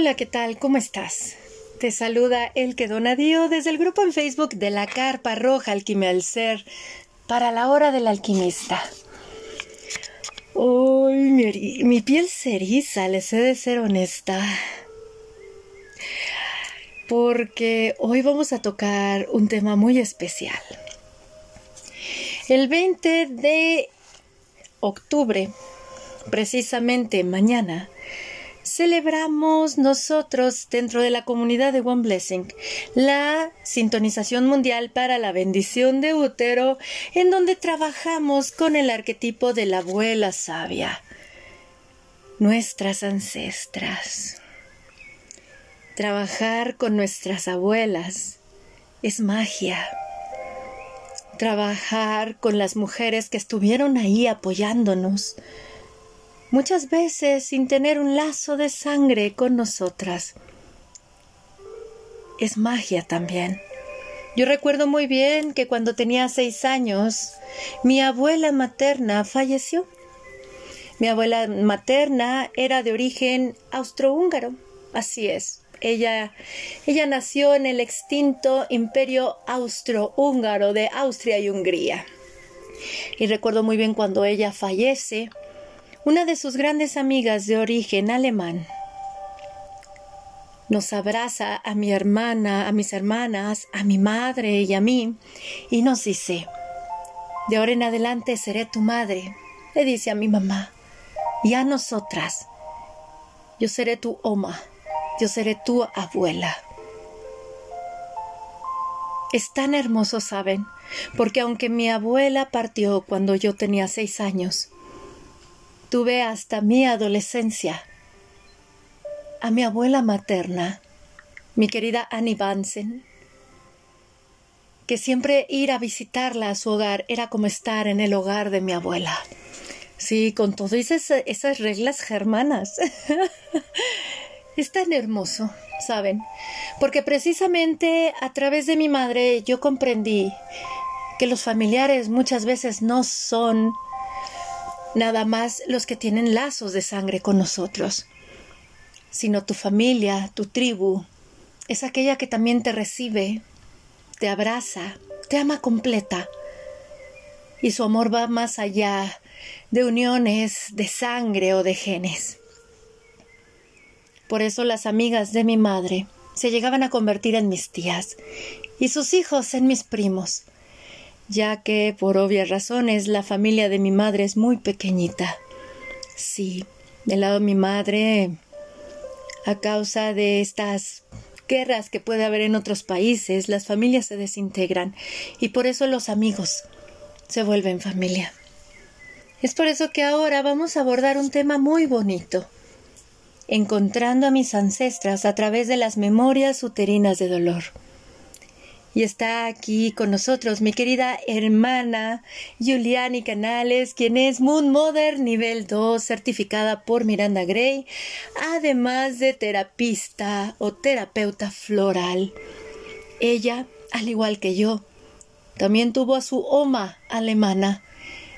Hola, ¿qué tal? ¿Cómo estás? Te saluda el que donadío desde el grupo en Facebook de la Carpa Roja Alquimia al Ser para la hora del alquimista. Uy, mi, mi piel se eriza, les he de ser honesta. Porque hoy vamos a tocar un tema muy especial. El 20 de octubre, precisamente mañana, celebramos nosotros dentro de la comunidad de One Blessing la sintonización mundial para la bendición de útero, en donde trabajamos con el arquetipo de la abuela sabia, nuestras ancestras. Trabajar con nuestras abuelas es magia. Trabajar con las mujeres que estuvieron ahí apoyándonos, muchas veces sin tener un lazo de sangre con nosotras. Es magia también. Yo recuerdo muy bien que cuando tenía seis años, mi abuela materna falleció. Mi abuela materna era de origen austrohúngaro, así es. Ella, ella nació en el extinto imperio austrohúngaro de Austria y Hungría. Y recuerdo muy bien cuando ella fallece, una de sus grandes amigas de origen alemán nos abraza a mi hermana, a mis hermanas, a mi madre y a mí, y nos dice, de ahora en adelante seré tu madre, le dice a mi mamá, y a nosotras, yo seré tu oma, yo seré tu abuela. Es tan hermoso, ¿saben? Porque aunque mi abuela partió cuando yo tenía seis años, tuve hasta mi adolescencia a mi abuela materna, mi querida Annie Bansen, que siempre ir a visitarla a su hogar era como estar en el hogar de mi abuela. Sí, con todas esas, reglas germanas. es tan hermoso, ¿saben? Porque precisamente a través de mi madre yo comprendí que los familiares muchas veces no son nada más los que tienen lazos de sangre con nosotros, sino tu familia, tu tribu, es aquella que también te recibe, te abraza, te ama completa. Y su amor va más allá de uniones de sangre o de genes. Por eso las amigas de mi madre se llegaban a convertir en mis tías y sus hijos en mis primos ya que, por obvias razones, la familia de mi madre es muy pequeñita. Sí, del lado de mi madre, a causa de estas guerras que puede haber en otros países, las familias se desintegran y por eso los amigos se vuelven familia. Es por eso que ahora vamos a abordar un tema muy bonito, encontrando a mis ancestras a través de las memorias uterinas de dolor. Y está aquí con nosotros mi querida hermana Juliani Canales, quien es Moon Mother nivel 2, certificada por Miranda Gray, además de terapista o terapeuta floral. Ella, al igual que yo, también tuvo a su oma alemana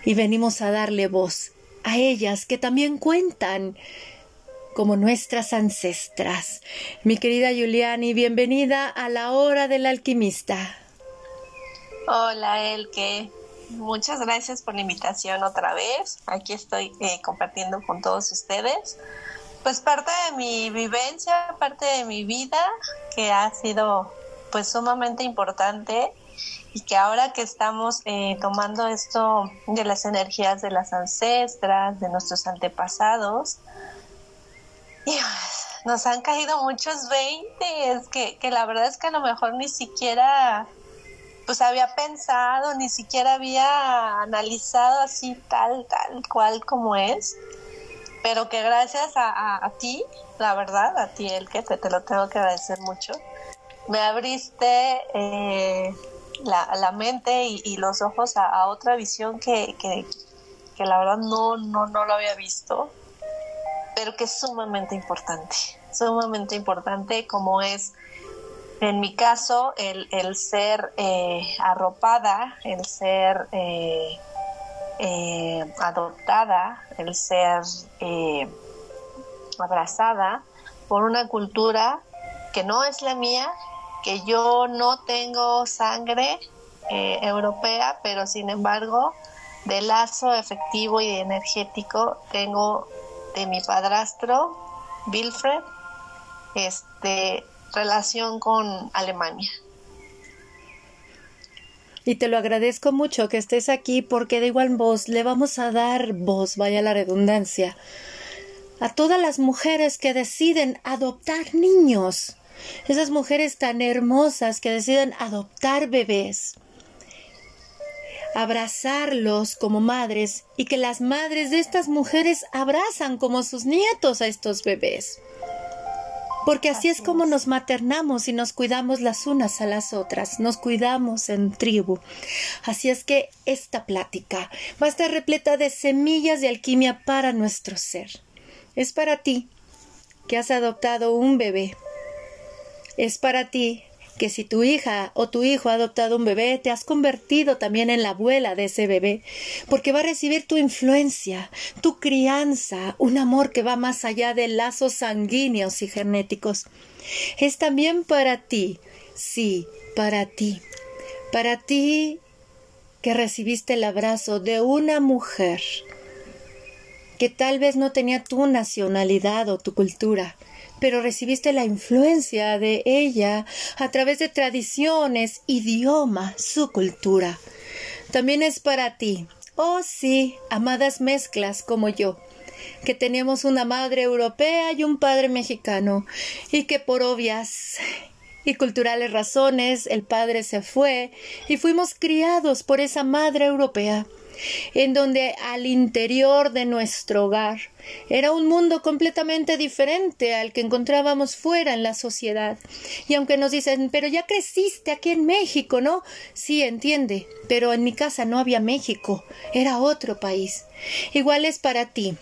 y venimos a darle voz a ellas que también cuentan como nuestras ancestras. Mi querida Juliani, bienvenida a la hora del alquimista. Hola, Elke. Muchas gracias por la invitación otra vez. Aquí estoy eh, compartiendo con todos ustedes. Pues parte de mi vivencia, parte de mi vida, que ha sido pues sumamente importante y que ahora que estamos eh, tomando esto de las energías de las ancestras, de nuestros antepasados, nos han caído muchos 20, es que, que la verdad es que a lo mejor ni siquiera pues había pensado, ni siquiera había analizado así tal, tal cual como es, pero que gracias a, ti, la verdad, a ti el que te, te, lo tengo que agradecer mucho, me abriste eh, la, la, mente y, y los ojos a, a otra visión que, que, que, la verdad no, no, no lo había visto pero que es sumamente importante, sumamente importante como es en mi caso el, el ser eh, arropada, el ser eh, eh, adoptada, el ser abrazada por una cultura que no es la mía, que yo no tengo sangre europea, pero sin embargo, de lazo efectivo y energético tengo de mi padrastro, Wilfred, este, relación con Alemania. Y te lo agradezco mucho que estés aquí porque de igual voz le vamos a dar voz, vaya la redundancia, a todas las mujeres que deciden adoptar niños, esas mujeres tan hermosas que deciden adoptar bebés, abrazarlos como madres y que las madres de estas mujeres abrazan como sus nietos a estos bebés porque así, es como nos maternamos y nos cuidamos las unas a las otras, nos cuidamos en tribu. Así es que esta plática va a estar repleta de semillas de alquimia para nuestro ser. Es para ti que has adoptado un bebé. Es para ti que si tu hija o tu hijo ha adoptado un bebé, te has convertido también en la abuela de ese bebé, porque va a recibir tu influencia, tu crianza, un amor que va más allá de lazos sanguíneos y genéticos. Es también para ti, sí, para ti, para ti que recibiste el abrazo de una mujer que tal vez no tenía tu nacionalidad o tu cultura, pero recibiste la influencia de ella a través de tradiciones, idioma, su cultura. También es para ti. Oh sí, amadas mezclas como yo, que tenemos una madre europea y un padre mexicano, y que por obvias y culturales razones el padre se fue y fuimos criados por esa madre europea en donde al interior de nuestro hogar era un mundo completamente diferente al que encontrábamos fuera en la sociedad. Y aunque nos dicen, pero ya creciste aquí en México, ¿no? Sí, entiende, pero en mi casa no había México, era otro país. Igual es para ti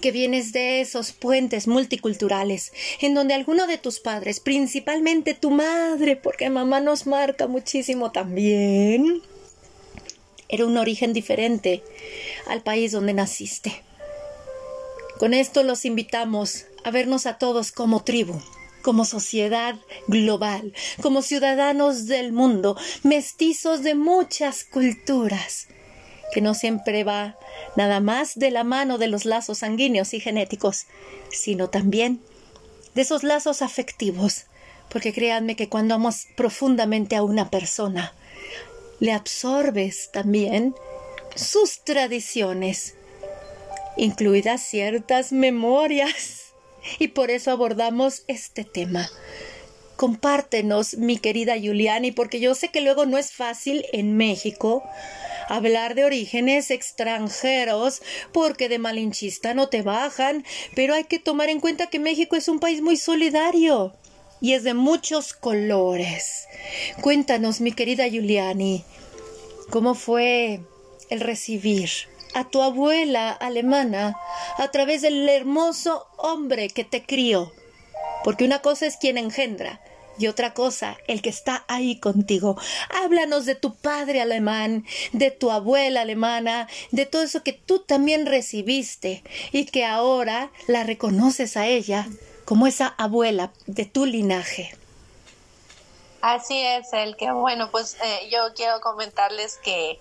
que vienes de esos puentes multiculturales, en donde alguno de tus padres, principalmente tu madre, porque mamá nos marca muchísimo también, era un origen diferente al país donde naciste. Con esto los invitamos a vernos a todos como tribu, como sociedad global, como ciudadanos del mundo, mestizos de muchas culturas, que no siempre va nada más de la mano de los lazos sanguíneos y genéticos, sino también de esos lazos afectivos, porque créanme que cuando amamos profundamente a una persona, le absorbes también sus tradiciones, incluidas ciertas memorias. Y por eso abordamos este tema. Compártenos, mi querida Juliani, porque yo sé que luego no es fácil en México hablar de orígenes extranjeros, porque de malinchista no te bajan, pero hay que tomar en cuenta que México es un país muy solidario y es de muchos colores. Cuéntanos, mi querida Giuliani, ¿cómo fue el recibir a tu abuela alemana a través del hermoso hombre que te crió? Porque una cosa es quien engendra y otra cosa, el que está ahí contigo. Háblanos de tu padre alemán, de tu abuela alemana, de todo eso que tú también recibiste y que ahora la reconoces a ella como esa abuela de tu linaje. Así es, el que, bueno, pues eh, yo quiero comentarles que,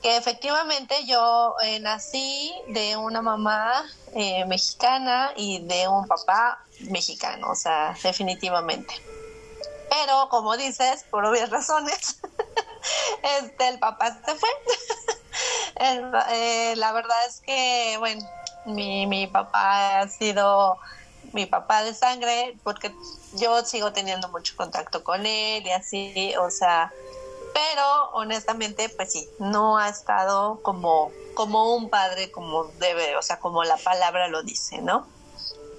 que efectivamente yo eh, nací de una mamá eh, mexicana y de un papá mexicano, o sea, definitivamente. Pero como dices, por obvias razones, este, el papá se fue. la verdad es que, bueno, mi, mi papá ha sido mi papá de sangre, porque yo sigo teniendo mucho contacto con él y así, o sea, pero honestamente, pues sí, no ha estado como, como un padre como debe, o sea, como la palabra lo dice, ¿no?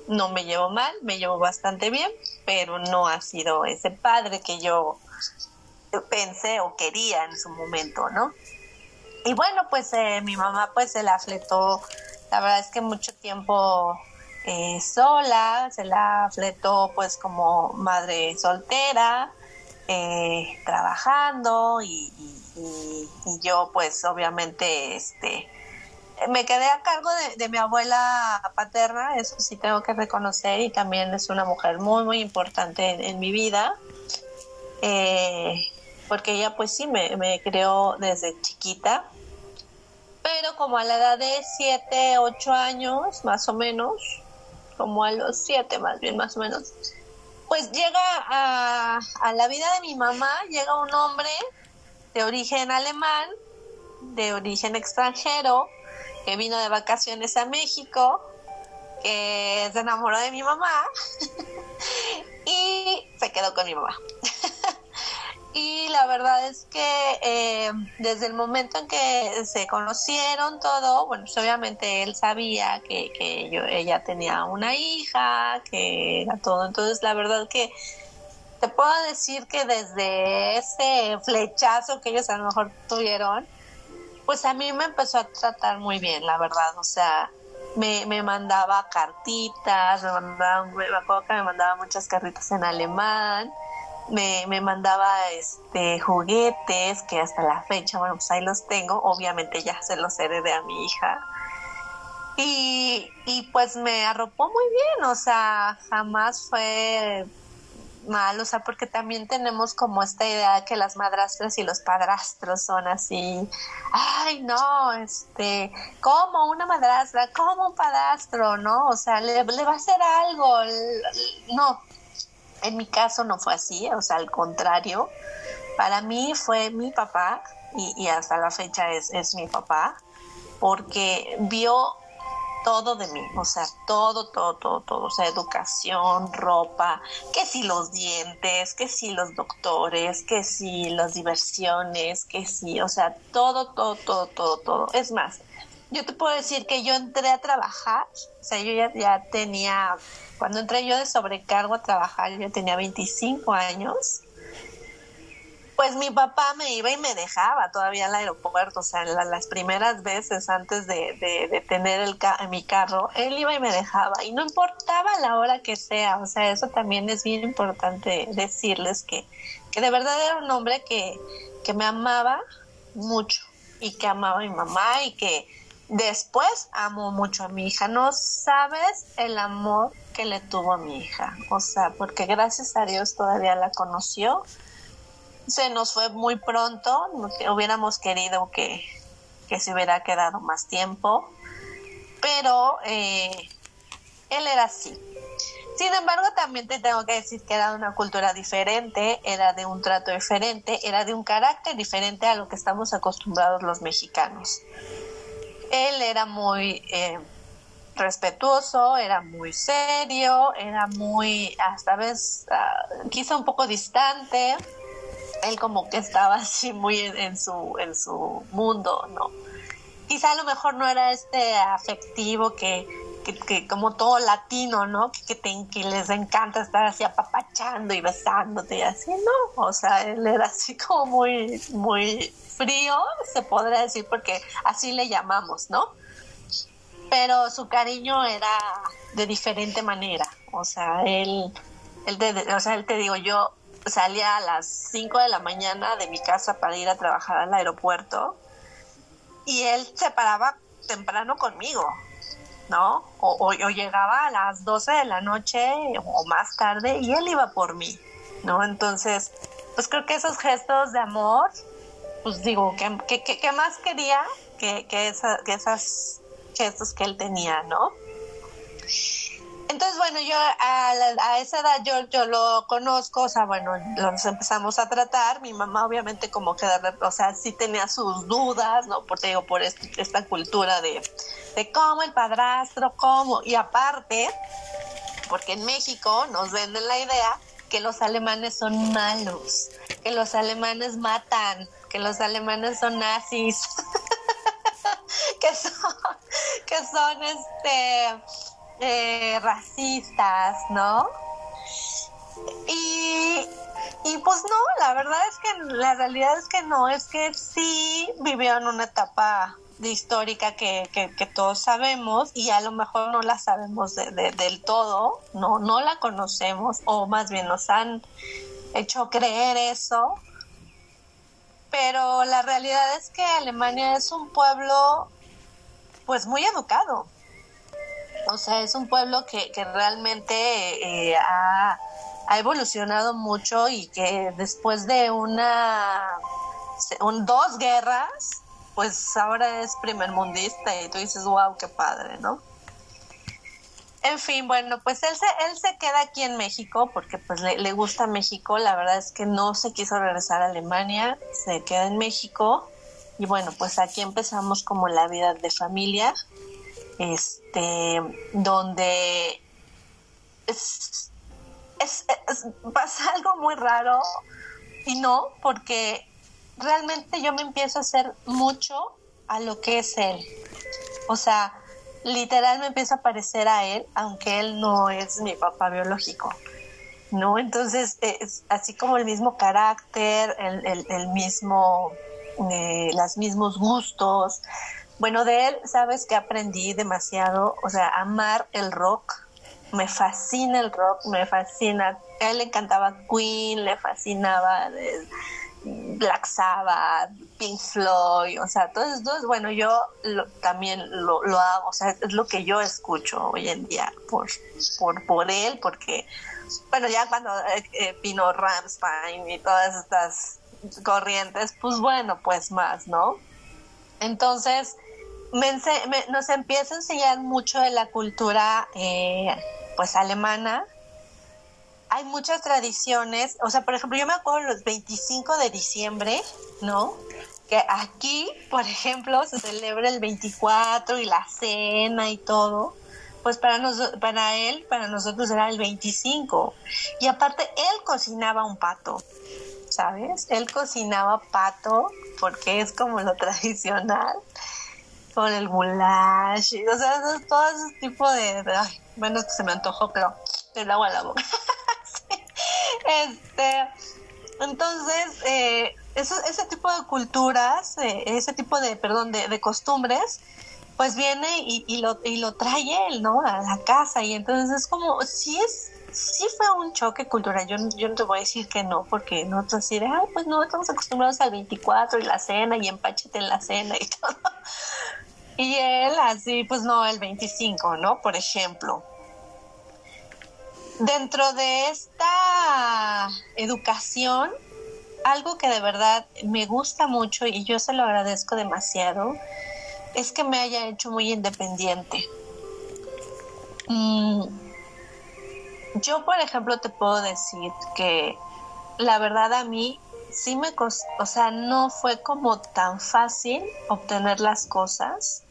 No me llevo mal, me llevo bastante bien, pero no ha sido ese padre que yo pensé o quería en su momento, ¿no? Y bueno, pues eh, mi mamá pues se la fletó, la verdad es que mucho tiempo eh, sola, se la fletó pues como madre soltera, eh, trabajando y, yo pues obviamente este me quedé a cargo de, mi abuela paterna, eso sí tengo que reconocer, y también es una mujer muy, muy importante en, mi vida, eh, porque ella pues sí me, me creó desde chiquita, pero como a la edad de 7, 8 años, más o menos, como a los 7 más bien, más o menos, pues llega a, a la vida de mi mamá, llega un hombre de origen alemán, de origen extranjero, que vino de vacaciones a México, que se enamoró de mi mamá y se quedó con mi mamá. Y la verdad es que eh, desde el momento en que se conocieron todo, bueno, pues obviamente él sabía que, que yo, ella tenía una hija, que era todo, entonces la verdad que te puedo decir que desde ese flechazo que ellos a lo mejor tuvieron, pues a mí me empezó a tratar muy bien, la verdad, o sea, me, me mandaba cartitas, me mandaba, me acuerdo que me mandaba muchas cartitas en alemán, me, me mandaba este juguetes que hasta la fecha, bueno, pues ahí los tengo, obviamente ya se los heredé a mi hija. Y, y pues me arropó muy bien, o sea, jamás fue mal, o sea, porque también tenemos como esta idea de que las madrastras y los padrastros son así, ay, no, este, como una madrastra, como un padrastro, ¿no? O sea, le, va a hacer algo, no, en mi caso no fue así, o sea, al contrario, para mí fue mi papá y, y hasta la fecha es, es mi papá, porque vio todo de mí, o sea, todo, todo, todo, todo, o sea, educación, ropa, que si los dientes, que si los doctores, que si las diversiones, que si, o sea, todo, todo, todo, todo, todo. Es más, yo te puedo decir que yo entré a trabajar, o sea, yo ya, ya tenía, cuando entré yo de sobrecargo a trabajar, yo tenía 25 años pues mi papá me iba y me dejaba todavía al aeropuerto, o sea, las primeras veces antes de, tener el mi carro, él iba y me dejaba y no importaba la hora que sea, o sea, eso también es bien importante decirles que, que de verdad era un hombre que, que me amaba mucho y que amaba a mi mamá y que después amó mucho a mi hija. No sabes el amor que le tuvo a mi hija, o sea, porque gracias a Dios todavía la conoció se nos fue muy pronto, hubiéramos querido que, se hubiera quedado más tiempo, pero eh, él era así. Sin embargo, también te tengo que decir que era de una cultura diferente, era de un trato diferente, era de un carácter diferente a lo que estamos acostumbrados los mexicanos. Él era muy eh, respetuoso, era muy serio, era muy, hasta vez, uh, quizá un poco distante, él como que estaba así muy en, su, en su mundo, ¿no? Quizá a lo mejor no era este afectivo que, que, como todo latino, ¿no? Que, te, que les encanta estar así apapachando y besándote y así, ¿no? O sea, él era así como muy, muy frío, se podría decir, porque así le llamamos, ¿no? Pero su cariño era de diferente manera, o sea, él, él o sea, él te digo, yo salía a las 5 de la mañana de mi casa para ir a trabajar al aeropuerto y él se paraba temprano conmigo, ¿no? O, llegaba a las 12 de la noche o más tarde y él iba por mí, ¿no? Entonces, pues creo que esos gestos de amor, pues digo, ¿qué, que, más quería que, que, que esos gestos que él tenía, ¿no? Entonces, bueno, yo a, esa edad yo, yo lo conozco, o sea, bueno, nos empezamos a tratar, mi mamá obviamente como que, o sea, sí tenía sus dudas, ¿no? Por, digo, por esta cultura de, de cómo el padrastro, cómo, y aparte, porque en México nos venden la idea que los alemanes son malos, que los alemanes matan, que los alemanes son nazis, que son, que son este eh, racistas, ¿no? Y, y pues no, la verdad es que la realidad es que no, es que sí vivió en una etapa histórica que, que, todos sabemos y a lo mejor no la sabemos del todo, no, no la conocemos o más bien nos han hecho creer eso, pero la realidad es que Alemania es un pueblo pues muy educado. O sea, es un pueblo que, que realmente eh, ha, evolucionado mucho y que después de una, un, dos guerras, pues ahora es primer mundista y tú dices, wow, qué padre, ¿no? En fin, bueno, pues él se, él se queda aquí en México porque pues le, le, gusta México. La verdad es que no se quiso regresar a Alemania, se queda en México. Y bueno, pues aquí empezamos como la vida de familia, este, donde es, es, pasa algo muy raro y no, porque realmente yo me empiezo a hacer mucho a lo que es él. O sea, literal me empieza a parecer a él, aunque él no es mi papá biológico. ¿No? Entonces, es así como el mismo carácter, el, el, mismo, eh, los mismos gustos. Bueno, de él, sabes que aprendí demasiado, o sea, amar el rock. Me fascina el rock, me fascina. A él le encantaba Queen, le fascinaba. Black Sabbath, Pink Floyd, o sea, todo eso, bueno, yo también lo, hago, o sea, es lo que yo escucho hoy en día por, por, por él, porque, bueno, ya cuando eh, eh, vino Ramstein y todas estas corrientes, pues bueno, pues más, ¿no? Entonces, me, nos empieza a enseñar mucho de la cultura, eh, pues, alemana, hay muchas tradiciones, o sea, por ejemplo, yo me acuerdo los 25 de diciembre, ¿no? Que aquí, por ejemplo, se celebra el 24 y la cena y todo. Pues para, nos, para él, para nosotros era el 25. Y aparte, él cocinaba un pato, ¿sabes? Él cocinaba pato porque es como lo tradicional, con el goulash, o sea, todo ese tipo de... ay, bueno, se me antojó, pero el agua a la boca. Este, entonces, eh, ese tipo de culturas, eh, ese tipo de, perdón, de, costumbres, pues viene y, lo, trae él, ¿no? A la casa. Y entonces es como, sí es, sí fue un choque cultural. Yo, yo no te voy a decir que no, porque nosotros así de, ay, pues no, estamos acostumbrados al 24 y la cena y empáchete en la cena y todo. Y él así, pues no, el 25, ¿no? Por ejemplo. Dentro de esta educación, algo que de verdad me gusta mucho y yo se lo agradezco demasiado, es que me haya hecho muy independiente. Mm, yo, por ejemplo, te puedo decir que la verdad a mí sí me costó, o sea, no fue como tan fácil obtener las cosas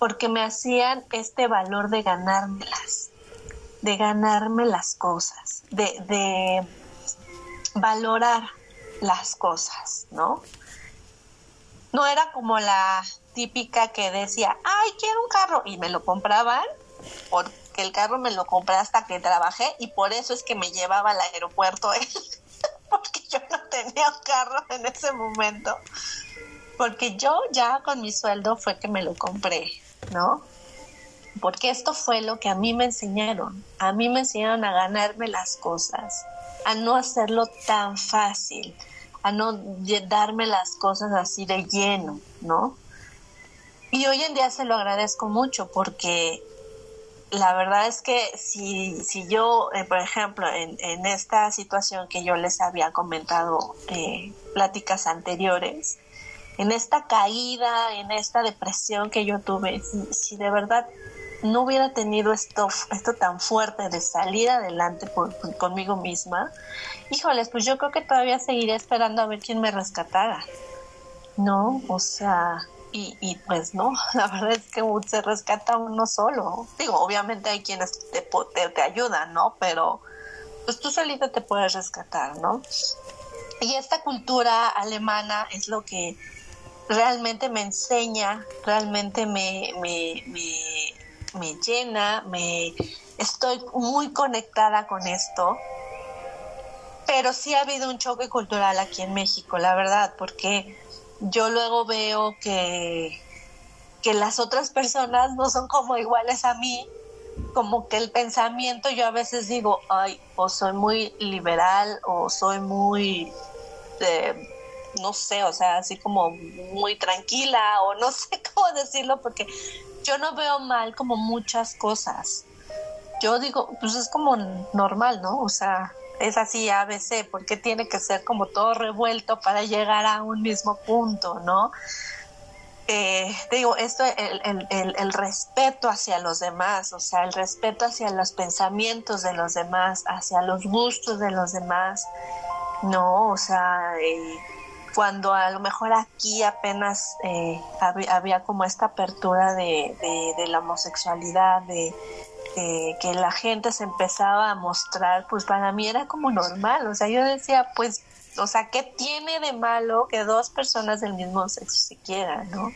porque me hacían este valor de ganármelas de ganarme las cosas, de, de valorar las cosas, ¿no? No era como la típica que decía, ay, quiero un carro, y me lo compraban, porque el carro me lo compré hasta que trabajé, y por eso es que me llevaba al aeropuerto él, porque yo no tenía un carro en ese momento, porque yo ya con mi sueldo fue que me lo compré, ¿no? Porque esto fue lo que a mí me enseñaron. A mí me enseñaron a ganarme las cosas, a no hacerlo tan fácil, a no darme las cosas así de lleno, ¿no? Y hoy en día se lo agradezco mucho porque la verdad es que si, si yo, eh, por ejemplo, en, en, esta situación que yo les había comentado eh, pláticas anteriores, en esta caída, en esta depresión que yo tuve, si de verdad no hubiera tenido esto, esto tan fuerte de salir adelante conmigo misma, híjoles, pues yo creo que todavía seguiré esperando a ver quién me rescatara. No, o sea, y, y pues no, la verdad es que se rescata uno solo. Digo, obviamente hay quienes te, te, te ayudan, ¿no? Pero pues tú solita te puedes rescatar, ¿no? Y esta cultura alemana es lo que realmente me enseña, realmente me, me, me, me llena, me estoy muy conectada con esto. Pero sí ha habido un choque cultural aquí en México, la verdad, porque yo luego veo que, que las otras personas no son como iguales a mí, como que el pensamiento yo a veces digo, ay, o soy muy liberal o soy muy, eh, no sé, o sea, así como muy tranquila o no sé cómo decirlo porque yo no veo mal como muchas cosas. Yo digo, pues es como normal, ¿no? O sea, es así ABC, porque tiene que ser como todo revuelto para llegar a un mismo punto, ¿no? Eh, digo, esto, el, el, el, respeto hacia los demás, o sea, el respeto hacia los pensamientos de los demás, hacia los gustos de los demás, no, o sea, eh, cuando a lo mejor aquí apenas eh, había, como esta apertura de, de, la homosexualidad, de, que la gente se empezaba a mostrar, pues para mí era como normal, o sea, yo decía, pues, o sea, ¿qué tiene de malo que dos personas del mismo sexo se quieran, no?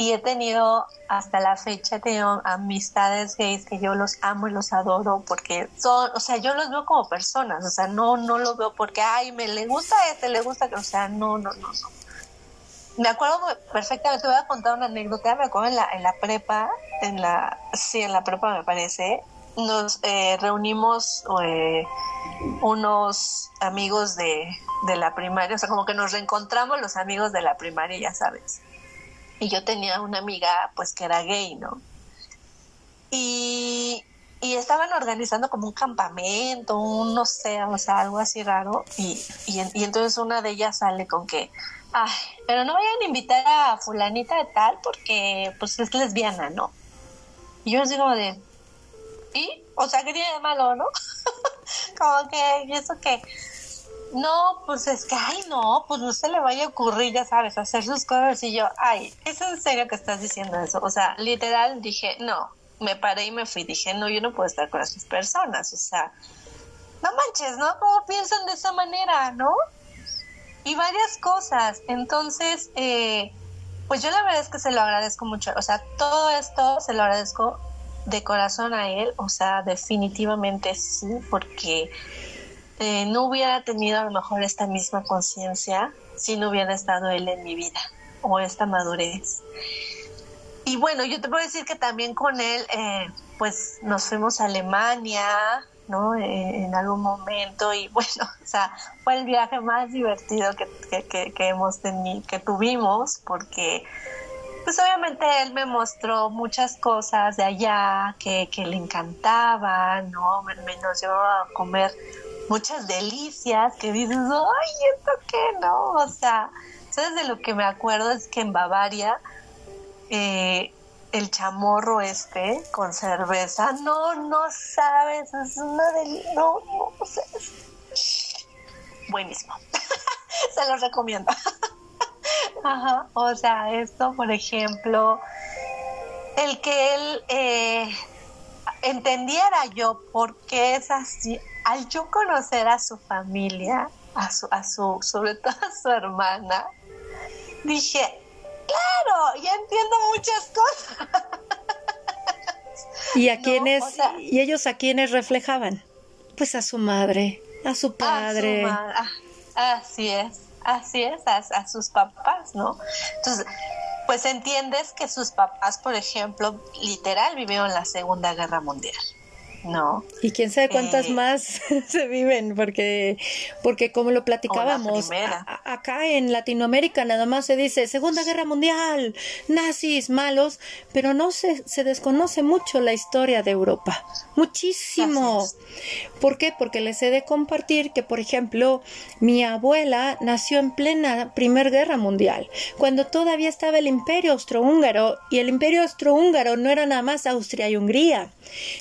Y he tenido, hasta la fecha, tenido amistades gays que yo los amo y los adoro porque son, o sea, yo los veo como personas, o sea, no, no los veo porque, ay, me le gusta este, le gusta, o sea, no, no, no, no. Me acuerdo perfectamente, te voy a contar una anécdota, me acuerdo en la, en la prepa, en la, sí, en la prepa me parece, nos eh, reunimos eh, unos amigos de, de la primaria, o sea, como que nos reencontramos los amigos de la primaria, ya sabes y yo tenía una amiga pues que era gay, ¿no? Y, y estaban organizando como un campamento, un no sé, o sea, algo así raro. Y, y, entonces una de ellas sale con que, ay, pero no vayan a invitar a fulanita de tal porque pues es lesbiana, ¿no? Y yo les digo de, ¿y? O sea, ¿qué tiene de malo, no? como que, ¿y eso qué? No, pues es que, ay, no, pues no se le vaya a ocurrir, ya sabes, hacer sus cosas. Y yo, ay, ¿es en serio que estás diciendo eso? O sea, literal dije, no, me paré y me fui. Dije, no, yo no puedo estar con esas personas. O sea, no manches, ¿no? ¿Cómo piensan de esa manera, no? Y varias cosas. Entonces, eh, pues yo la verdad es que se lo agradezco mucho. O sea, todo esto se lo agradezco de corazón a él. O sea, definitivamente sí, porque eh, no hubiera tenido a lo mejor esta misma conciencia si no hubiera estado él en mi vida o esta madurez. Y bueno, yo te puedo decir que también con él, eh, pues nos fuimos a Alemania, ¿no? Eh, en algún momento y bueno, o sea, fue el viaje más divertido que, que, que, hemos tenido, que tuvimos porque pues obviamente él me mostró muchas cosas de allá que, que le encantaban, ¿no? Me, nos llevó a comer muchas delicias que dices, ay, ¿esto qué no? O sea, ¿sabes de lo que me acuerdo? Es que en Bavaria, eh, el chamorro este con cerveza, no, no sabes, es una del... No, no, sé. Buenísimo. Se lo recomiendo. Ajá, o sea, esto, por ejemplo, el que él eh, entendiera yo por qué es así, al yo conocer a su familia, a su, a su, sobre todo a su hermana, dije, claro, ya entiendo muchas cosas. ¿Y a quiénes, y ellos a quiénes reflejaban? Pues a su madre, a su padre. Ah, así es, así es, a, a sus papás, ¿no? Entonces, pues entiendes que sus papás, por ejemplo, literal vivieron la Segunda Guerra Mundial. No. Y quién sabe cuántas eh, más se viven, porque, porque como lo platicábamos, acá en Latinoamérica nada más se dice Segunda Guerra Mundial, nazis, malos, pero no se, se desconoce mucho la historia de Europa. Muchísimo. ¿Por qué? Porque les he de compartir que, por ejemplo, mi abuela nació en plena Primera Guerra Mundial, cuando todavía estaba el Imperio Austrohúngaro, y el Imperio Austrohúngaro no era nada más Austria y Hungría,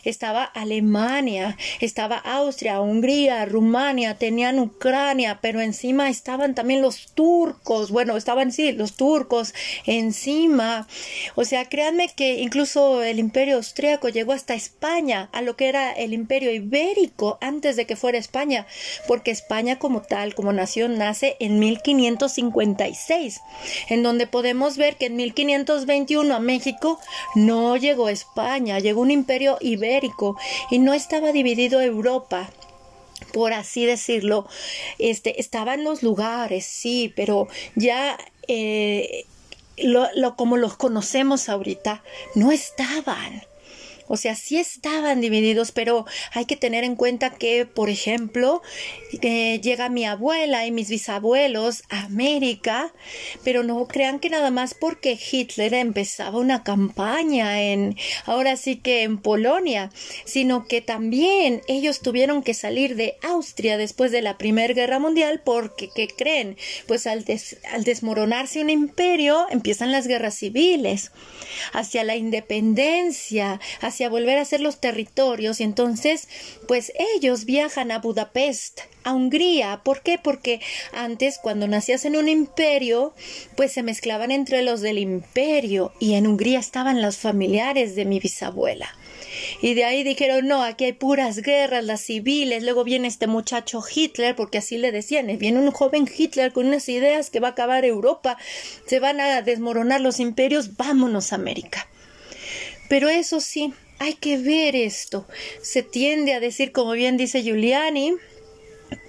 estaba Alemania, estaba Austria, Hungría, Rumania, tenían Ucrania, pero encima estaban también los turcos, bueno, estaban sí, los turcos encima. O sea, créanme que incluso el imperio austríaco llegó hasta España, a lo que era el imperio ibérico antes de que fuera España, porque España como tal, como nación, nace en 1556, en donde podemos ver que en 1521 a México no llegó España, llegó un imperio ibérico y no estaba dividido Europa por así decirlo, este, estaban los lugares, sí, pero ya eh, lo, como los conocemos ahorita, no estaban. O sea, sí estaban divididos, pero hay que tener en cuenta que, por ejemplo, llega mi abuela y mis bisabuelos a América, pero no crean que nada más porque Hitler empezaba una campaña en, ahora sí que en Polonia, sino que también ellos tuvieron que salir de Austria después de la Primera Guerra Mundial porque, ¿qué creen? Pues al, al desmoronarse un imperio empiezan las guerras civiles hacia la independencia, hacia volver a ser los territorios y entonces pues ellos viajan a Budapest, a Hungría. ¿Por qué? Porque antes cuando nacías en un imperio pues se mezclaban entre los del imperio y en Hungría estaban los familiares de mi bisabuela. Y de ahí dijeron, no, aquí hay puras guerras, las civiles, luego viene este muchacho Hitler, porque así le decían, viene un joven Hitler con unas ideas que va a acabar Europa, se van a desmoronar los imperios, vámonos a América. Pero eso sí, hay que ver esto. Se tiende a decir, como bien dice Giuliani,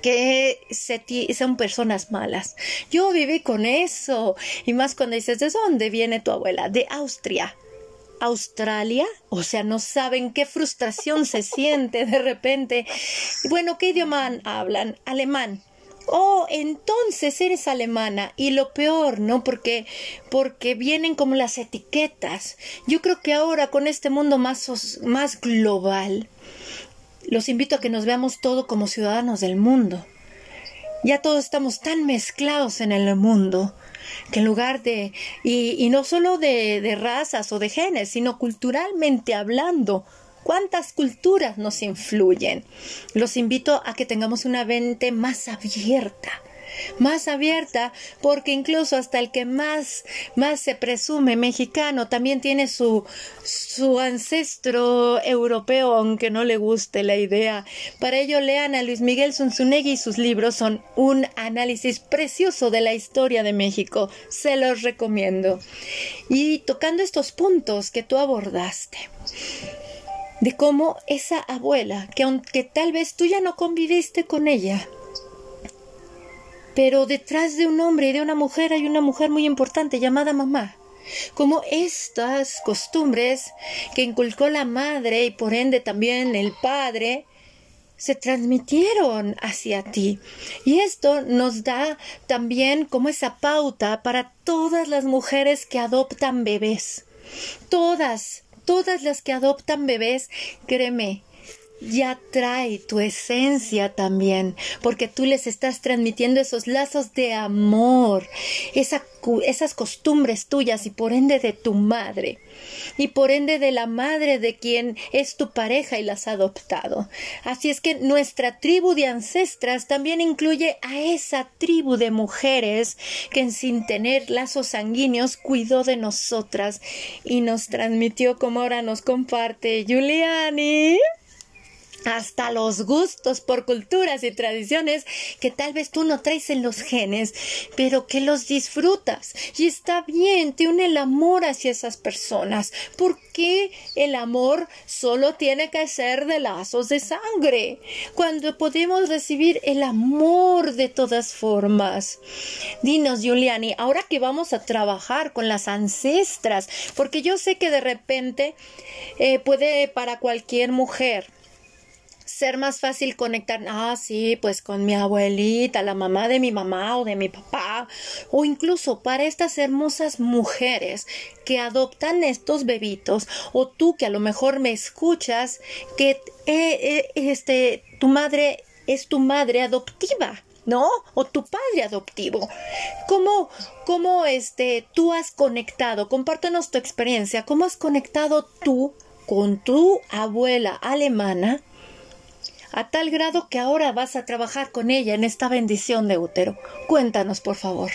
que son personas malas. Yo viví con eso. Y más cuando dices, ¿de dónde viene tu abuela? De Austria. Australia, o sea, no saben qué frustración se siente de repente. Bueno, ¿qué idioma hablan? Alemán. Oh, entonces eres alemana y lo peor, ¿no? Porque porque vienen como las etiquetas. Yo creo que ahora con este mundo más más global los invito a que nos veamos todo como ciudadanos del mundo. Ya todos estamos tan mezclados en el mundo que en lugar de, y, no solo de, de razas o de genes, sino culturalmente hablando, cuántas culturas nos influyen. Los invito a que tengamos una mente más abierta, más abierta, porque incluso hasta el que más, más se presume mexicano también tiene su, su ancestro europeo, aunque no le guste la idea. Para ello lean a Luis Miguel Zunzunegui y sus libros son un análisis precioso de la historia de México. Se los recomiendo. Y tocando estos puntos que tú abordaste de cómo esa abuela, que aunque tal vez tú ya no conviviste con ella, pero detrás de un hombre y de una mujer hay una mujer muy importante llamada mamá. Como estas costumbres que inculcó la madre y por ende también el padre, se transmitieron hacia ti. Y esto nos da también como esa pauta para todas las mujeres que adoptan bebés. Todas, todas las que adoptan bebés, créeme, ya trae tu esencia también, porque tú les estás transmitiendo esos lazos de amor, esas costumbres tuyas y por ende de tu madre, y por ende de la madre de quien es tu pareja y las ha adoptado. Así es que nuestra tribu de ancestras también incluye a esa tribu de mujeres que sin tener lazos sanguíneos cuidó de nosotras y nos transmitió como ahora nos comparte Giuliani hasta los gustos por culturas y tradiciones que tal vez tú no traes en los genes, pero que los disfrutas. Y está bien, te une el amor hacia esas personas. ¿Por qué el amor solo tiene que ser de lazos de sangre? Cuando podemos recibir el amor de todas formas. Dinos, Giuliani, ahora que vamos a trabajar con las ancestras, porque yo sé que de repente eh, puede para cualquier mujer ser más fácil conectar, ah, sí, pues con mi abuelita, la mamá de mi mamá o de mi papá, o incluso para estas hermosas mujeres que adoptan estos bebitos, o tú que a lo mejor me escuchas, que eh, eh, este, tu madre es tu madre adoptiva. ¿no? O tu padre adoptivo. ¿Cómo, cómo este, tú has conectado? Compártenos tu experiencia. ¿Cómo has conectado tú con tu abuela alemana a tal grado que ahora vas a trabajar con ella en esta bendición de útero. Cuéntanos, por favor.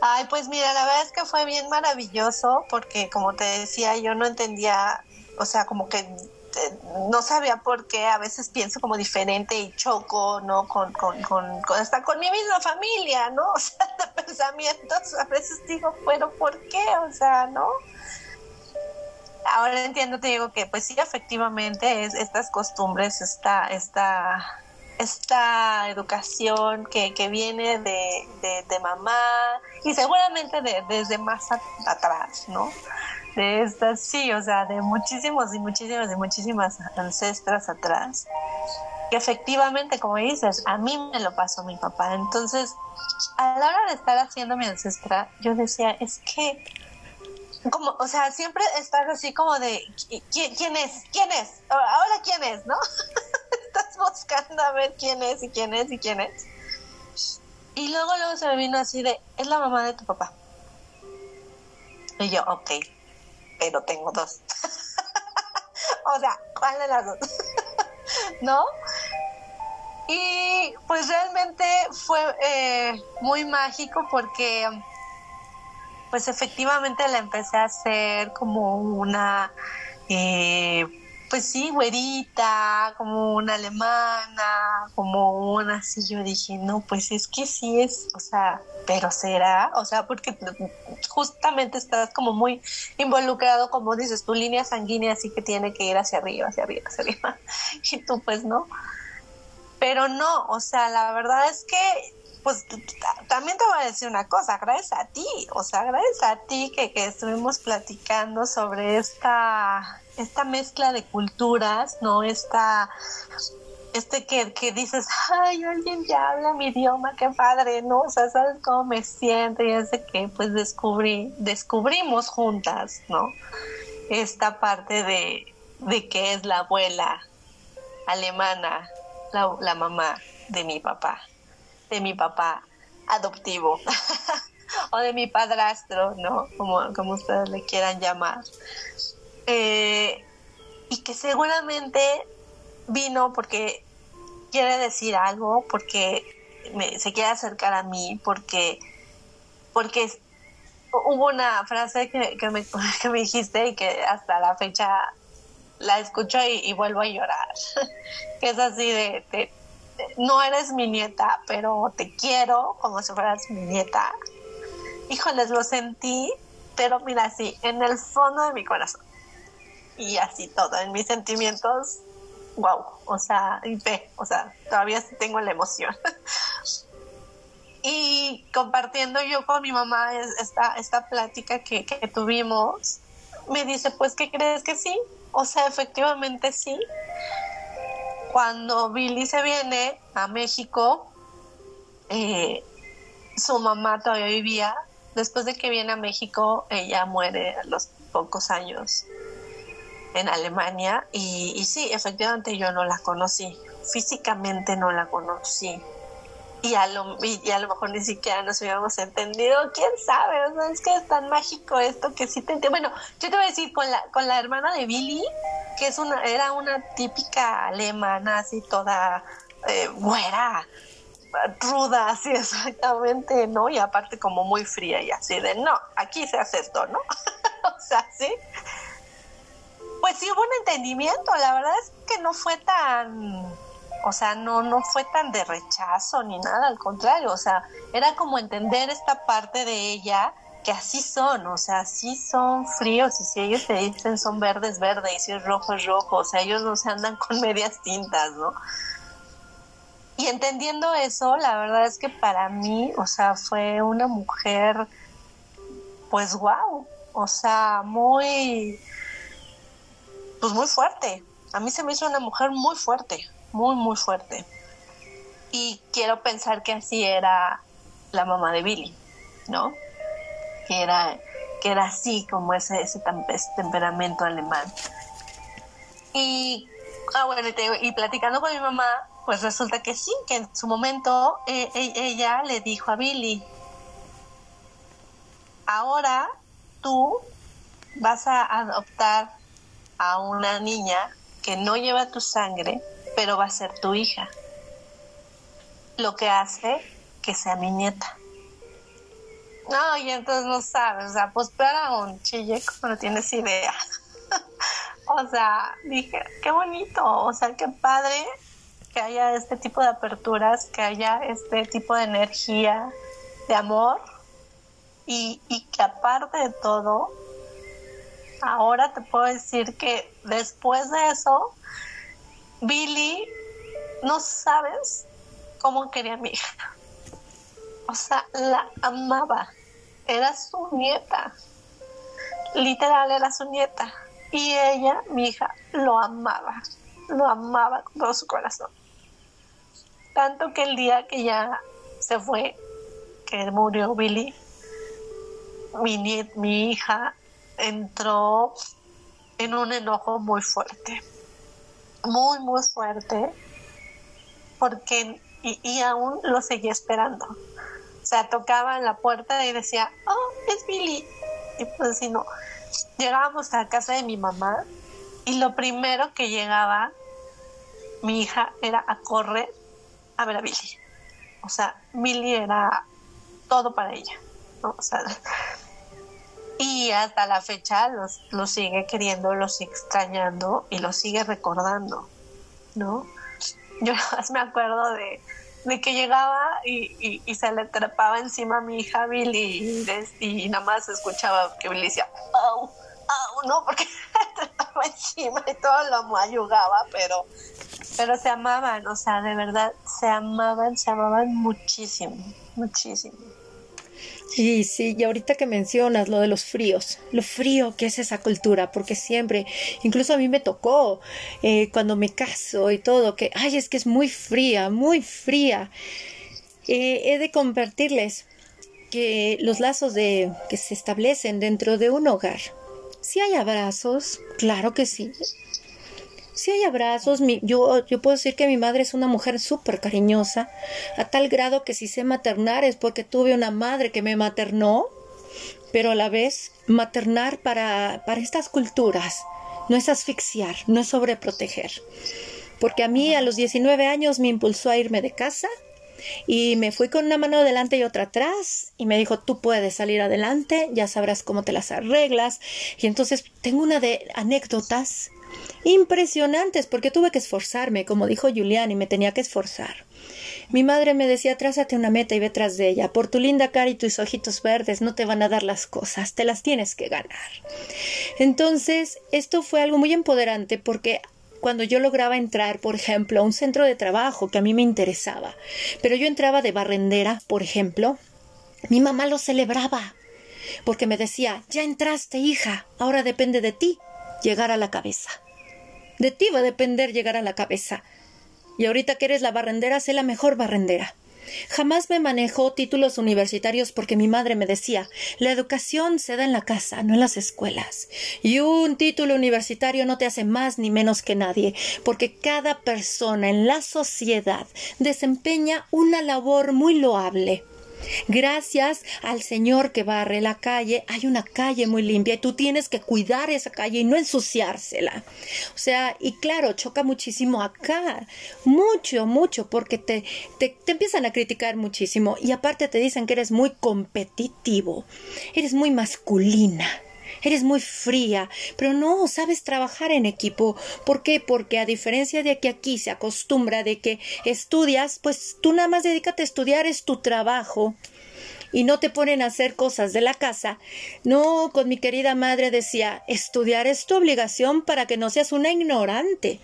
Ay, pues mira, la verdad es que fue bien maravilloso porque como te decía, yo no entendía, o sea, como que eh, no sabía por qué, a veces pienso como diferente y choco, ¿no? Con, con, con, hasta con mi misma familia, ¿no? O sea, de pensamientos, a veces digo, pero ¿por qué? O sea, ¿no? Ahora entiendo, te digo que pues sí, efectivamente, es estas costumbres, esta, esta, esta educación que, que viene de, de, mamá y seguramente de, desde más atrás, ¿no? de estas, sí, o sea, de muchísimos y muchísimas y muchísimas ancestras atrás, que efectivamente, como dices, a mí me lo pasó mi papá. Entonces, a la hora de estar haciendo mi ancestra, yo decía, es que, como, o sea, siempre estás así como de, ¿quién, es? ¿Quién es? Ahora, ¿quién es? ¿No? estás buscando a ver quién es y quién es y quién es. Y luego, luego se me vino así de, es la mamá de tu papá. Y yo, ok, pero tengo dos. o sea, ¿cuál de las dos? ¿No? Y pues realmente fue eh, muy mágico porque pues efectivamente la empecé a hacer como una eh, pues sí, güerita, como una alemana, como una así. Yo dije, no, pues es que sí es, o sea, pero será, o sea, porque justamente estás como muy involucrado, como dices, tu línea sanguínea así que tiene que ir hacia arriba, hacia arriba, hacia arriba. Y tú, pues no. Pero no, o sea, la verdad es que pues también te voy a decir una cosa, gracias a ti, o sea, gracias a ti que, que estuvimos platicando sobre esta, esta mezcla de culturas, ¿no? Esta, este que, que dices, ay, alguien ya habla mi idioma, qué padre, ¿no? O sea, sabes cómo me siento y es de que pues descubrí, descubrimos juntas, ¿no? Esta parte de, de que es la abuela alemana, la, la mamá de mi papá de mi papá adoptivo o de mi padrastro, ¿no? Como, como ustedes le quieran llamar. Eh, y que seguramente vino porque quiere decir algo, porque se quiere acercar a mí, porque, porque hubo una frase que, que, me, que me dijiste y que hasta la fecha la escucho y, vuelvo a llorar, que es así de no eres mi nieta, pero te quiero como si fueras mi nieta. Híjoles, lo sentí, pero mira, así, en el fondo de mi corazón. Y así todo, en mis sentimientos, wow, o sea, y ve, o sea, todavía tengo la emoción. y compartiendo yo con mi mamá esta, esta plática que, que tuvimos, me dice, pues, ¿qué crees que sí? O sea, efectivamente sí cuando Billy se viene a México, eh, su mamá todavía vivía. Después de que viene a México, ella muere a los pocos años en Alemania. Y, y sí, efectivamente yo no la conocí, físicamente no la conocí y a lo, y, a lo mejor ni siquiera nos hubiéramos entendido, quién sabe, o sea, es que es tan mágico esto que sí te entiendo. Bueno, yo te voy a decir, con la, con la hermana de Billy, que es una, era una típica alemana, así toda eh, güera, ruda, así exactamente, ¿no? Y aparte como muy fría y así de, no, aquí se hace esto, ¿no? o sea, sí. Pues sí hubo un entendimiento, la verdad es que no fue tan o sea, no, no fue tan de rechazo ni nada, al contrario, o sea, era como entender esta parte de ella que así son, o sea, así son fríos y si ellos te dicen son verdes, verde y si es rojo, es rojo, o sea, ellos no se andan con medias tintas, ¿no? Y entendiendo eso, la verdad es que para mí, o sea, fue una mujer, pues wow, o sea, muy, pues muy fuerte. A mí se me hizo una mujer muy fuerte, muy, muy fuerte. Y quiero pensar que así era la mamá de Billy, ¿no? Que era, que era así, como ese, ese, temperamento alemán. Y, ah, bueno, y, platicando con mi mamá, pues resulta que sí, que en su momento e, e, ella le dijo a Billy, ahora tú vas a adoptar a una niña que no lleva tu sangre, pero va a ser tu hija. Lo que hace que sea mi nieta. No, y entonces no sabes, o sea, pues para un chille como no tienes idea. o sea, dije, qué bonito, o sea, qué padre que haya este tipo de aperturas, que haya este tipo de energía, de amor, y, y que aparte de todo, ahora te puedo decir que después de eso, Billy, no sabes cómo quería a mi hija. O sea, la amaba. Era su nieta. literal era su nieta. Y ella, mi hija, lo amaba, lo amaba con todo su corazón. Tanto que el día que ya se fue, que murió Billy, mi, mi hija entró en un enojo muy fuerte, muy, muy fuerte, porque, y, y aún lo seguía esperando. O sea, tocaba en la puerta y decía, oh, es Billy. Y pues si no, llegábamos a la casa de mi mamá y lo primero que llegaba mi hija era a correr a ver a Billy. O sea, Billy era todo para ella. O sea, y hasta la fecha los, lo sigue queriendo, lo sigue extrañando y lo sigue recordando, ¿no? Yo me acuerdo de, de que llegaba y, y, se le trepaba encima a mi hija Billy y, y, nada más escuchaba que Billy decía, au, au, no, porque se trepaba encima y todo lo ayudaba, pero, pero se amaban, o sea, de verdad, se amaban, se amaban muchísimo, muchísimo. Sí, sí, y ahorita que mencionas lo de los fríos, lo frío que es esa cultura, porque siempre, incluso a mí me tocó eh, cuando me caso y todo, que, ay, es que es muy fría, muy fría. Eh, he de convertirles que los lazos de, que se establecen dentro de un hogar, si hay abrazos, claro que sí, si hay abrazos, yo, puedo decir que mi madre es una mujer súper cariñosa, a tal grado que si sé maternar es porque tuve una madre que me maternó, pero a la vez maternar para, para estas culturas no es asfixiar, no es sobreproteger. Porque a mí a los 19 años me impulsó a irme de casa y me fui con una mano adelante y otra atrás y me dijo, tú puedes salir adelante, ya sabrás cómo te las arreglas. Y entonces tengo una de anécdotas impresionantes porque tuve que esforzarme, como dijo Julián, y me tenía que esforzar. Mi madre me decía, trázate una meta y ve tras de ella. Por tu linda cara y tus ojitos verdes no te van a dar las cosas, te las tienes que ganar. Entonces, esto fue algo muy empoderante porque cuando yo lograba entrar, por ejemplo, a un centro de trabajo que a mí me interesaba, pero yo entraba de barrendera, por ejemplo, mi mamá lo celebraba, porque me decía, ya entraste, hija, ahora depende de ti llegar a la cabeza. De ti va a depender llegar a la cabeza. Y ahorita que eres la barrendera, sé la mejor barrendera. Jamás me manejó títulos universitarios porque mi madre me decía la educación se da en la casa, no en las escuelas. Y un título universitario no te hace más ni menos que nadie, porque cada persona en la sociedad desempeña una labor muy loable. Gracias al Señor que barre la calle, hay una calle muy limpia y tú tienes que cuidar esa calle y no ensuciársela. O sea, y claro, choca muchísimo acá, mucho, mucho, porque te, te, te empiezan a criticar muchísimo y aparte te dicen que eres muy competitivo, eres muy masculina eres muy fría, pero no sabes trabajar en equipo. ¿Por qué? Porque a diferencia de que aquí se acostumbra de que estudias, pues tú nada más dedícate a estudiar, es tu trabajo y no te ponen a hacer cosas de la casa. No, con mi querida madre decía, estudiar es tu obligación para que no seas una ignorante.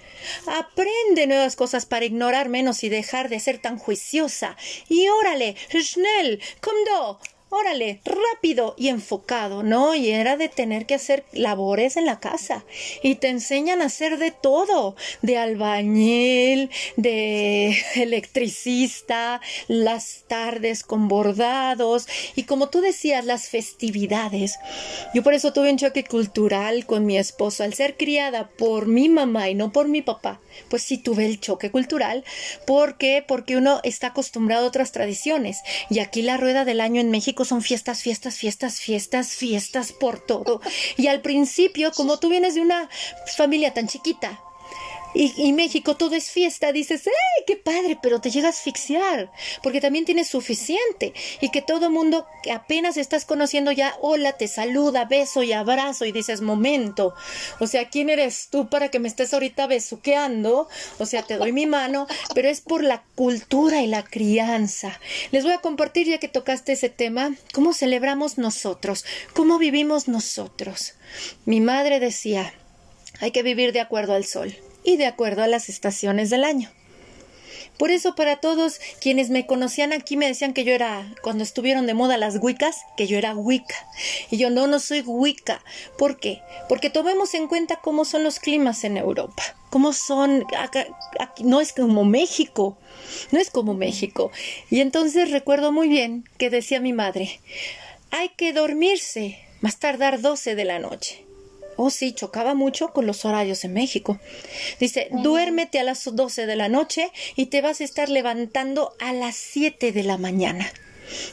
Aprende nuevas cosas para ignorar menos y dejar de ser tan juiciosa. Y órale, schnell, do órale, rápido y enfocado, ¿no? Y era de tener que hacer labores en la casa. Y te enseñan a hacer de todo, de albañil, de electricista, las tardes con bordados y como tú decías, las festividades. Yo por eso tuve un choque cultural con mi esposo al ser criada por mi mamá y no por mi papá. Pues sí tuve el choque cultural. ¿Por qué? Porque uno está acostumbrado a otras tradiciones. Y aquí la rueda del año en México son fiestas, fiestas, fiestas, fiestas, fiestas por todo. Y al principio, como tú vienes de una familia tan chiquita, y, México todo es fiesta, dices, ¡ay, qué padre! Pero te llega a asfixiar, porque también tienes suficiente. Y que todo mundo que apenas estás conociendo ya, hola, te saluda, beso y abrazo, y dices, momento. O sea, ¿quién eres tú para que me estés ahorita besuqueando? O sea, te doy mi mano, pero es por la cultura y la crianza. Les voy a compartir, ya que tocaste ese tema, cómo celebramos nosotros, cómo vivimos nosotros. Mi madre decía, hay que vivir de acuerdo al sol y de acuerdo a las estaciones del año. Por eso para todos quienes me conocían aquí me decían que yo era, cuando estuvieron de moda las wicas, que yo era wicca. Y yo no, no soy wicca. ¿Por qué? Porque tomemos en cuenta cómo son los climas en Europa. Cómo son, no es como México, no es como México. Y entonces recuerdo muy bien que decía mi madre, hay que dormirse más tardar 12 de la noche. Oh, sí, chocaba mucho con los horarios en México. Dice, duérmete a las 12 de la noche y te vas a estar levantando a las 7 de la mañana.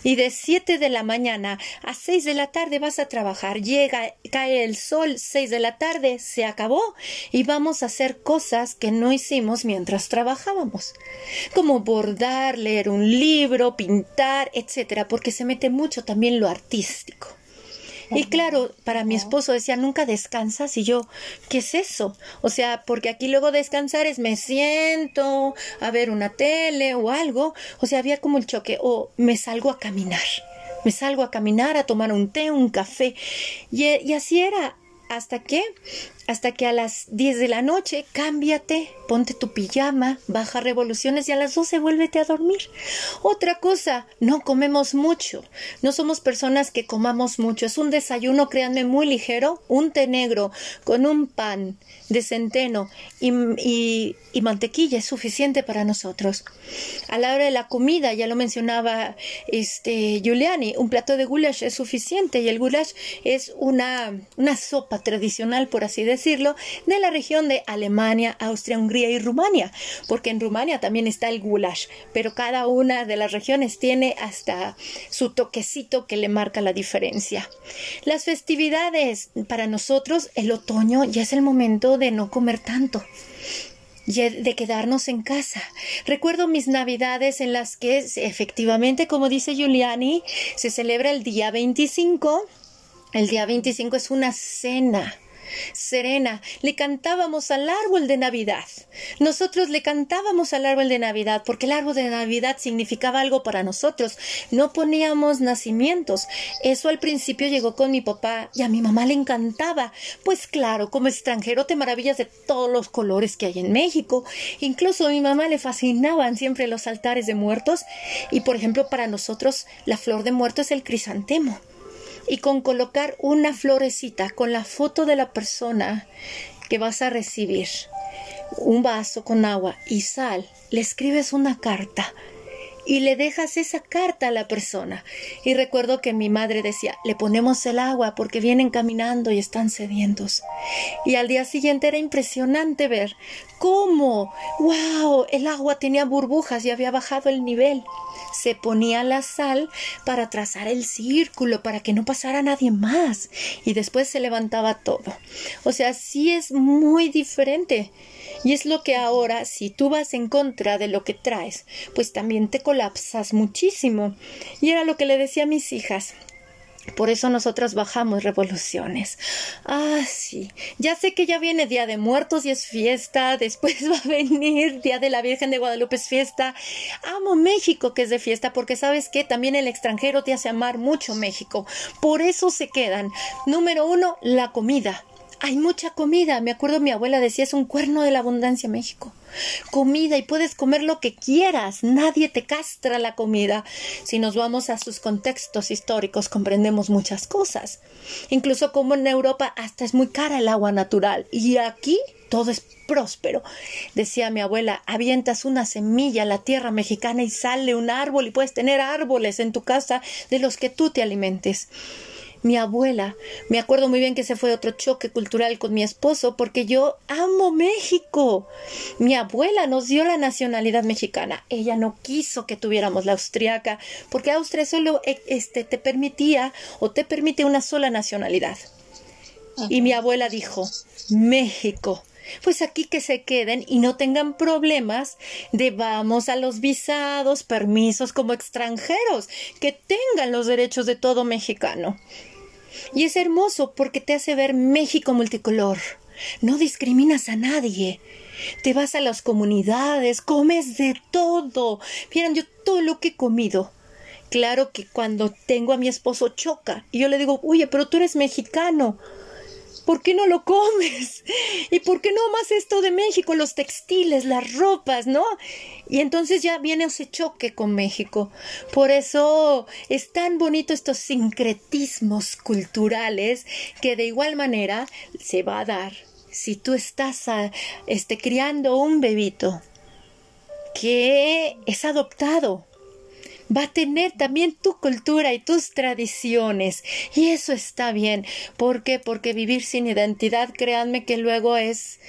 Y de 7 de la mañana a 6 de la tarde vas a trabajar. Llega, cae el sol, 6 de la tarde, se acabó y vamos a hacer cosas que no hicimos mientras trabajábamos. Como bordar, leer un libro, pintar, etcétera, porque se mete mucho también lo artístico. Y claro, para mi esposo decía, nunca descansas. Y yo, ¿qué es eso? O sea, porque aquí luego descansar es me siento a ver una tele o algo. O sea, había como el choque. O me salgo a caminar. Me salgo a caminar, a tomar un té, un café. Y, y así era. Hasta que hasta que a las 10 de la noche cámbiate, ponte tu pijama, baja revoluciones y a las 12 vuélvete a dormir. Otra cosa, no comemos mucho. No somos personas que comamos mucho. Es un desayuno, créanme, muy ligero, un té negro con un pan de centeno y, mantequilla es suficiente para nosotros. A la hora de la comida, ya lo mencionaba este Giuliani, un plato de goulash es suficiente y el goulash es una, una sopa tradicional, por así decirlo decirlo, de la región de Alemania, Austria, Hungría y Rumania, porque en Rumania también está el goulash, pero cada una de las regiones tiene hasta su toquecito que le marca la diferencia. Las festividades, para nosotros el otoño ya es el momento de no comer tanto de quedarnos en casa. Recuerdo mis navidades en las que efectivamente, como dice Giuliani, se celebra el día 25. El día 25 es una cena serena, le cantábamos al árbol de Navidad. Nosotros le cantábamos al árbol de Navidad porque el árbol de Navidad significaba algo para nosotros. No poníamos nacimientos. Eso al principio llegó con mi papá y a mi mamá le encantaba. Pues claro, como extranjero te maravillas de todos los colores que hay en México. Incluso a mi mamá le fascinaban siempre los altares de muertos y por ejemplo para nosotros la flor de muerto es el crisantemo y con colocar una florecita con la foto de la persona que vas a recibir, un vaso con agua y sal, le escribes una carta y le dejas esa carta a la persona. Y recuerdo que mi madre decía, le ponemos el agua porque vienen caminando y están sedientos. Y al día siguiente era impresionante ver cómo, wow, el agua tenía burbujas y había bajado el nivel. Se ponía la sal para trazar el círculo, para que no pasara nadie más. Y después se levantaba todo. O sea, sí es muy diferente. Y es lo que ahora, si tú vas en contra de lo que traes, pues también te colapsas muchísimo. Y era lo que le decía a mis hijas. Por eso nosotros bajamos revoluciones. Ah, sí. Ya sé que ya viene Día de Muertos y es fiesta. Después va a venir Día de la Virgen de Guadalupe es fiesta. Amo México que es de fiesta porque sabes que también el extranjero te hace amar mucho México. Por eso se quedan. Número uno, la comida hay mucha comida. Me acuerdo mi abuela decía es un cuerno de la abundancia México. Comida y puedes comer lo que quieras. Nadie te castra la comida. Si nos vamos a sus contextos históricos comprendemos muchas cosas. Incluso como en Europa hasta es muy cara el agua natural. Y aquí todo es próspero. Decía mi abuela, avientas una semilla a la tierra mexicana y sale un árbol y puedes tener árboles en tu casa de los que tú te alimentes mi abuela. Me acuerdo muy bien que ese fue otro choque cultural con mi esposo porque yo amo México. Mi abuela nos dio la nacionalidad mexicana. Ella no quiso que tuviéramos la austriaca porque Austria solo eh, este, te permitía o te permite una sola nacionalidad. Y mi abuela dijo, México pues aquí que se queden y no tengan problemas de vamos a los visados, permisos como extranjeros, que tengan los derechos de todo mexicano. Y es hermoso porque te hace ver México multicolor. No discriminas a nadie. Te vas a las comunidades, comes de todo. Miren, yo todo lo que he comido. Claro que cuando tengo a mi esposo choca y yo le digo, oye, pero tú eres mexicano. ¿Por qué no lo comes? ¿Y por qué no más esto de México, los textiles, las ropas, ¿no? Y entonces ya viene ese choque con México. Por eso es tan bonito estos sincretismos culturales que de igual manera se va a dar si tú estás a, este, criando un bebito que es adoptado va a tener también tu cultura y tus tradiciones. Y eso está bien. ¿Por qué? Porque vivir sin identidad, créanme que luego es...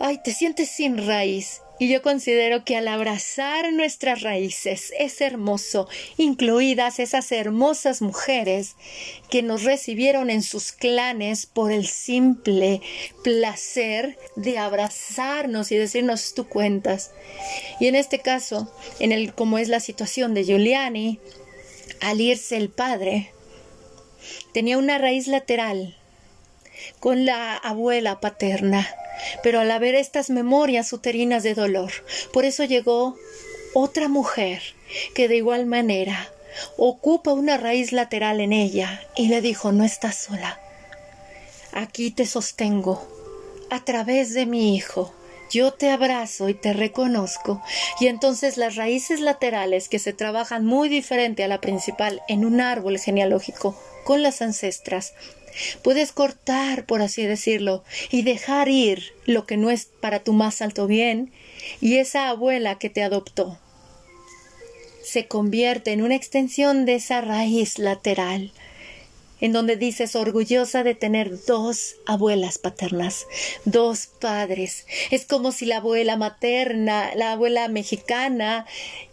Ay, te sientes sin raíz. Y yo considero que al abrazar nuestras raíces es hermoso, incluidas esas hermosas mujeres que nos recibieron en sus clanes por el simple placer de abrazarnos y decirnos tú cuentas. Y en este caso, en el como es la situación de Giuliani, al irse el padre, tenía una raíz lateral con la abuela paterna pero al haber estas memorias uterinas de dolor, por eso llegó otra mujer que de igual manera ocupa una raíz lateral en ella y le dijo no estás sola. Aquí te sostengo a través de mi hijo. Yo te abrazo y te reconozco. Y entonces las raíces laterales que se trabajan muy diferente a la principal en un árbol genealógico con las ancestras Puedes cortar, por así decirlo, y dejar ir lo que no es para tu más alto bien, y esa abuela que te adoptó se convierte en una extensión de esa raíz lateral en donde dices orgullosa de tener dos abuelas paternas, dos padres. Es como si la abuela materna, la abuela mexicana,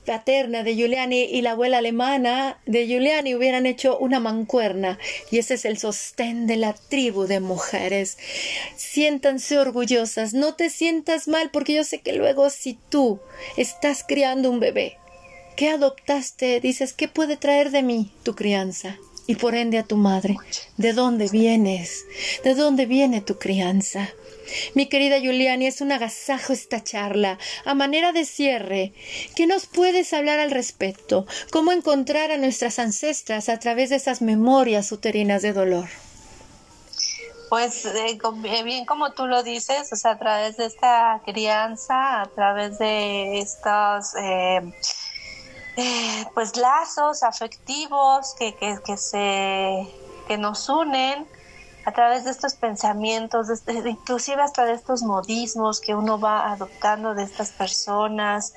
paterna de Giuliani y la abuela alemana de Giuliani hubieran hecho una mancuerna y ese es el sostén de la tribu de mujeres. Siéntanse orgullosas, no te sientas mal porque yo sé que luego si tú estás criando un bebé que adoptaste, dices, ¿qué puede traer de mí tu crianza? Y por ende a tu madre. ¿De dónde vienes? ¿De dónde viene tu crianza? Mi querida Juliani, es un agasajo esta charla, a manera de cierre. ¿Qué nos puedes hablar al respecto? ¿Cómo encontrar a nuestras ancestras a través de esas memorias uterinas de dolor? Pues eh, eh, bien como tú lo dices, o sea, a través de esta crianza, a través de estas... Eh, eh, pues lazos afectivos que, que, que, se que nos unen a través de estos pensamientos, inclusive hasta de estos modismos que uno va adoptando de estas personas.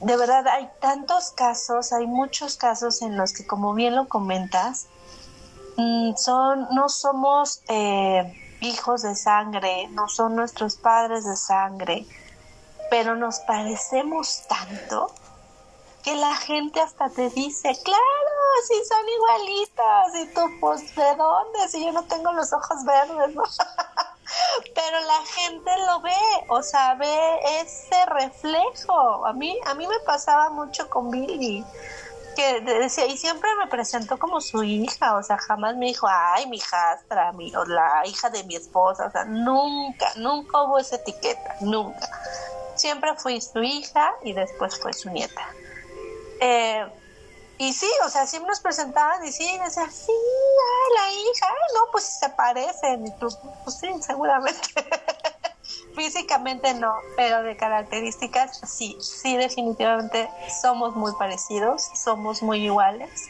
De verdad hay tantos casos, hay muchos casos en los que, como bien lo comentas, mm, son no somos eh, hijos de sangre, no son nuestros padres de sangre, pero nos parecemos tanto que la gente hasta te dice, claro, sí son igualitos, y tú, pues, ¿de dónde? Si yo no tengo los ojos verdes, ¿no? Pero la gente lo ve, o sea, ve ese reflejo. A mí, a mí me pasaba mucho con Billy, que decía, y siempre me presentó como su hija, o sea, jamás me dijo, ay, mi hijastra, mi, o la hija de mi esposa, o sea, nunca, nunca hubo esa etiqueta, nunca. Siempre fui su hija y después fue su nieta. Eh, y sí, o sea, siempre nos presentaban y sí, decía, sí, la hija, no, pues se parecen, tú, pues sí, seguramente. Físicamente no, pero de características sí, sí, definitivamente somos muy parecidos, somos muy iguales.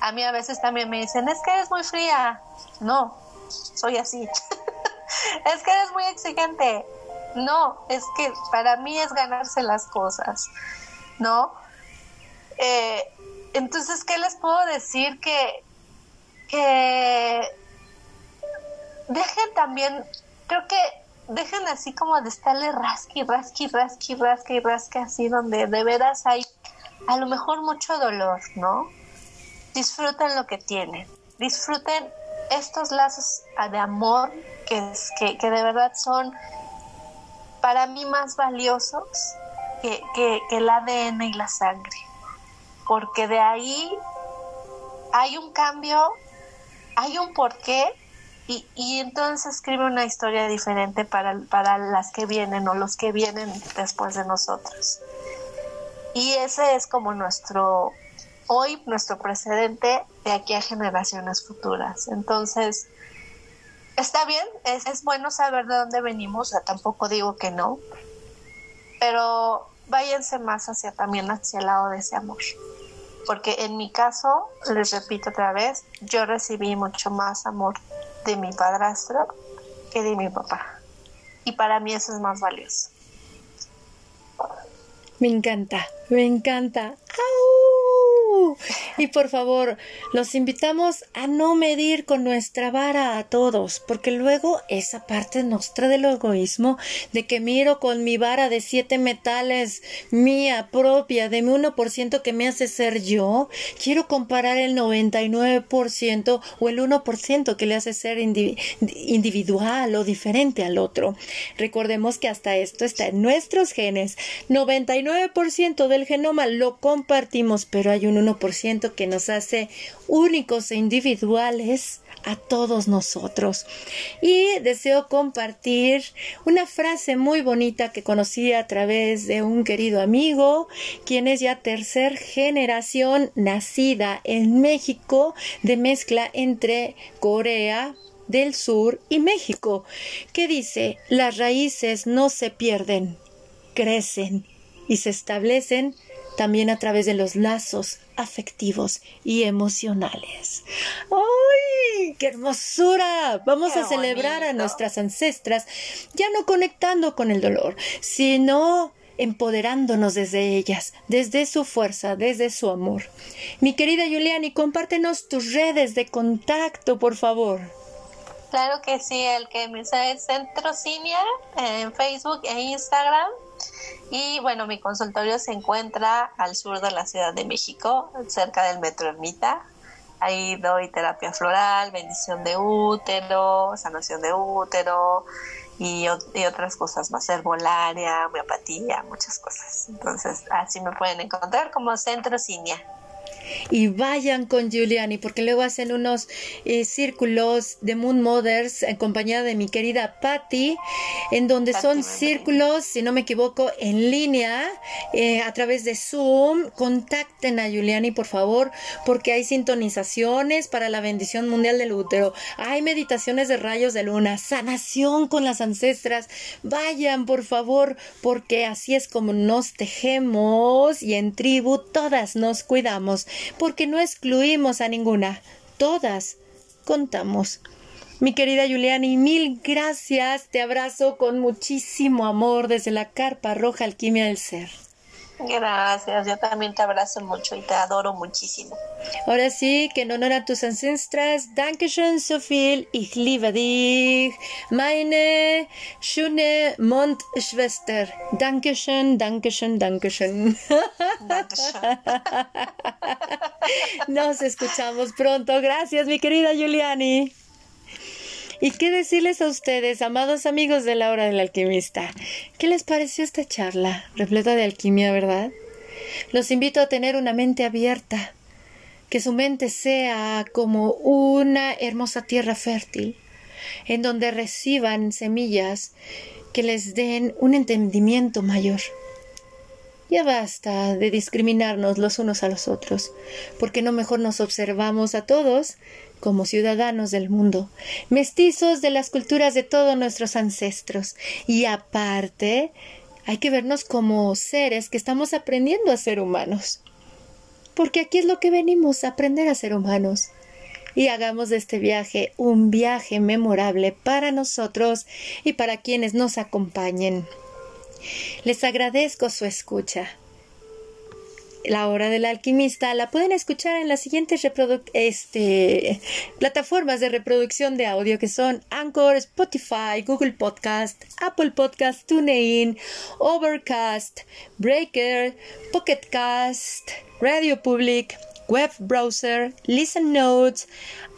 A mí a veces también me dicen, es que eres muy fría. No, soy así. es que eres muy exigente. No, es que para mí es ganarse las cosas, ¿no? Eh, entonces, ¿qué les puedo decir? Que, dejen también, creo que dejen así como de estarle rasqui, rasqui, rasqui, rasqui, rasqui, así donde de veras hay a lo mejor mucho dolor, ¿no? Disfruten lo que tienen, disfruten estos lazos de amor que, que, que de verdad son para mí más valiosos que el ADN y la sangre porque de ahí hay un cambio, hay un porqué y, y entonces escribe una historia diferente para, para las que vienen o los que vienen después de nosotros. Y ese es como nuestro, hoy nuestro precedente de aquí a generaciones futuras. Entonces, está bien, es, es bueno saber de dónde venimos, o sea, tampoco digo que no, pero váyanse más hacia también hacia el lado de ese amor. Porque en mi caso, les repito otra vez, yo recibí mucho más amor de mi padrastro que de mi papá. Y para mí eso es más valioso. Me encanta, me encanta. Y por favor, los invitamos a no medir con nuestra vara a todos, porque luego esa parte nuestra del egoísmo, de que miro con mi vara de siete metales mía propia, de mi 1% que me hace ser yo, quiero comparar el 99% o el 1% que le hace ser individual o diferente al otro. Recordemos que hasta esto está en nuestros genes. 99% del genoma lo compartimos, pero hay un 1% que nos hace únicos e individuales a todos nosotros. Y deseo compartir una frase muy bonita que conocí a través de un querido amigo, quien es ya tercer generación nacida en México de mezcla entre Corea, del Sur y México, que dice, las raíces no se pierden, crecen y se establecen también a través de los lazos afectivos y emocionales. ¡Ay! ¡Qué hermosura! Vamos a celebrar a nuestras ancestras, ya no conectando con el dolor, sino empoderándonos desde ellas, desde su fuerza, desde su amor. Mi querida Juliani, compártenos tus redes de contacto, por favor. Claro que sí, el que me sabe es Centro Cinia en Facebook e Instagram y bueno, mi consultorio se encuentra al sur de la Ciudad de México, cerca del Metro Ermita. Ahí doy terapia floral, bendición de útero, sanación de útero y, otras cosas más, herbolaria, homeopatía, muchas cosas. Entonces, así me pueden encontrar como Centro Cinia y vayan con Giuliani porque luego hacen unos eh, círculos de Moon Mothers en compañía de mi querida Patty en donde son círculos si no me equivoco en línea eh, a través de Zoom. Contacten a Giuliani por favor porque hay sintonizaciones para la bendición mundial del útero. Hay meditaciones de rayos de luna sanación con las ancestras. Vayan por favor porque así es como nos tejemos y en tribu todas nos cuidamos porque no excluimos a ninguna. Todas contamos. Mi querida Juliani, mil gracias. Te abrazo con muchísimo amor desde la Carpa Roja Alquimia del Ser. Gracias, yo también te abrazo mucho y te adoro muchísimo. Ahora sí, que en honor a tus ancestras, Dankeschön so viel, ich liebe dich, meine schöne Mondschwester. Dankeschön, Dankeschön, Dankeschön. Dankeschön. Nos escuchamos pronto. Gracias, mi querida Juliani. ¿Y qué decirles a ustedes, amados amigos de la hora del alquimista? ¿Qué les pareció esta charla repleta de alquimia, verdad? Los invito a tener una mente abierta, que su mente sea como una hermosa tierra fértil, en donde reciban semillas que les den un entendimiento mayor. Ya basta de discriminarnos los unos a los otros, porque no mejor nos observamos a todos como ciudadanos del mundo, mestizos de las culturas de todos nuestros ancestros. Y aparte, hay que vernos como seres que estamos aprendiendo a ser humanos. Porque aquí es lo que venimos, a aprender a ser humanos. Y hagamos de este viaje un viaje memorable para nosotros y para quienes nos acompañen. Les agradezco su escucha. La hora del alquimista la pueden escuchar en las siguientes este, plataformas de reproducción de audio que son Anchor, Spotify, Google Podcast, Apple Podcast, TuneIn, Overcast, Breaker, Pocket Cast, Radio Public, Web Browser, Listen Notes,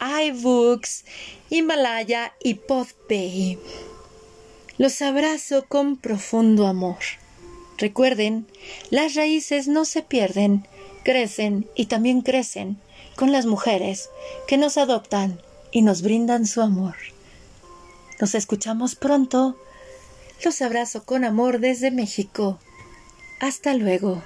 iBooks, Himalaya y Podpay. Los abrazo con profundo amor. Recuerden, las raíces no se pierden, crecen y también crecen con las mujeres que nos adoptan y nos brindan su amor. Nos escuchamos pronto. Los abrazo con amor desde México. Hasta luego.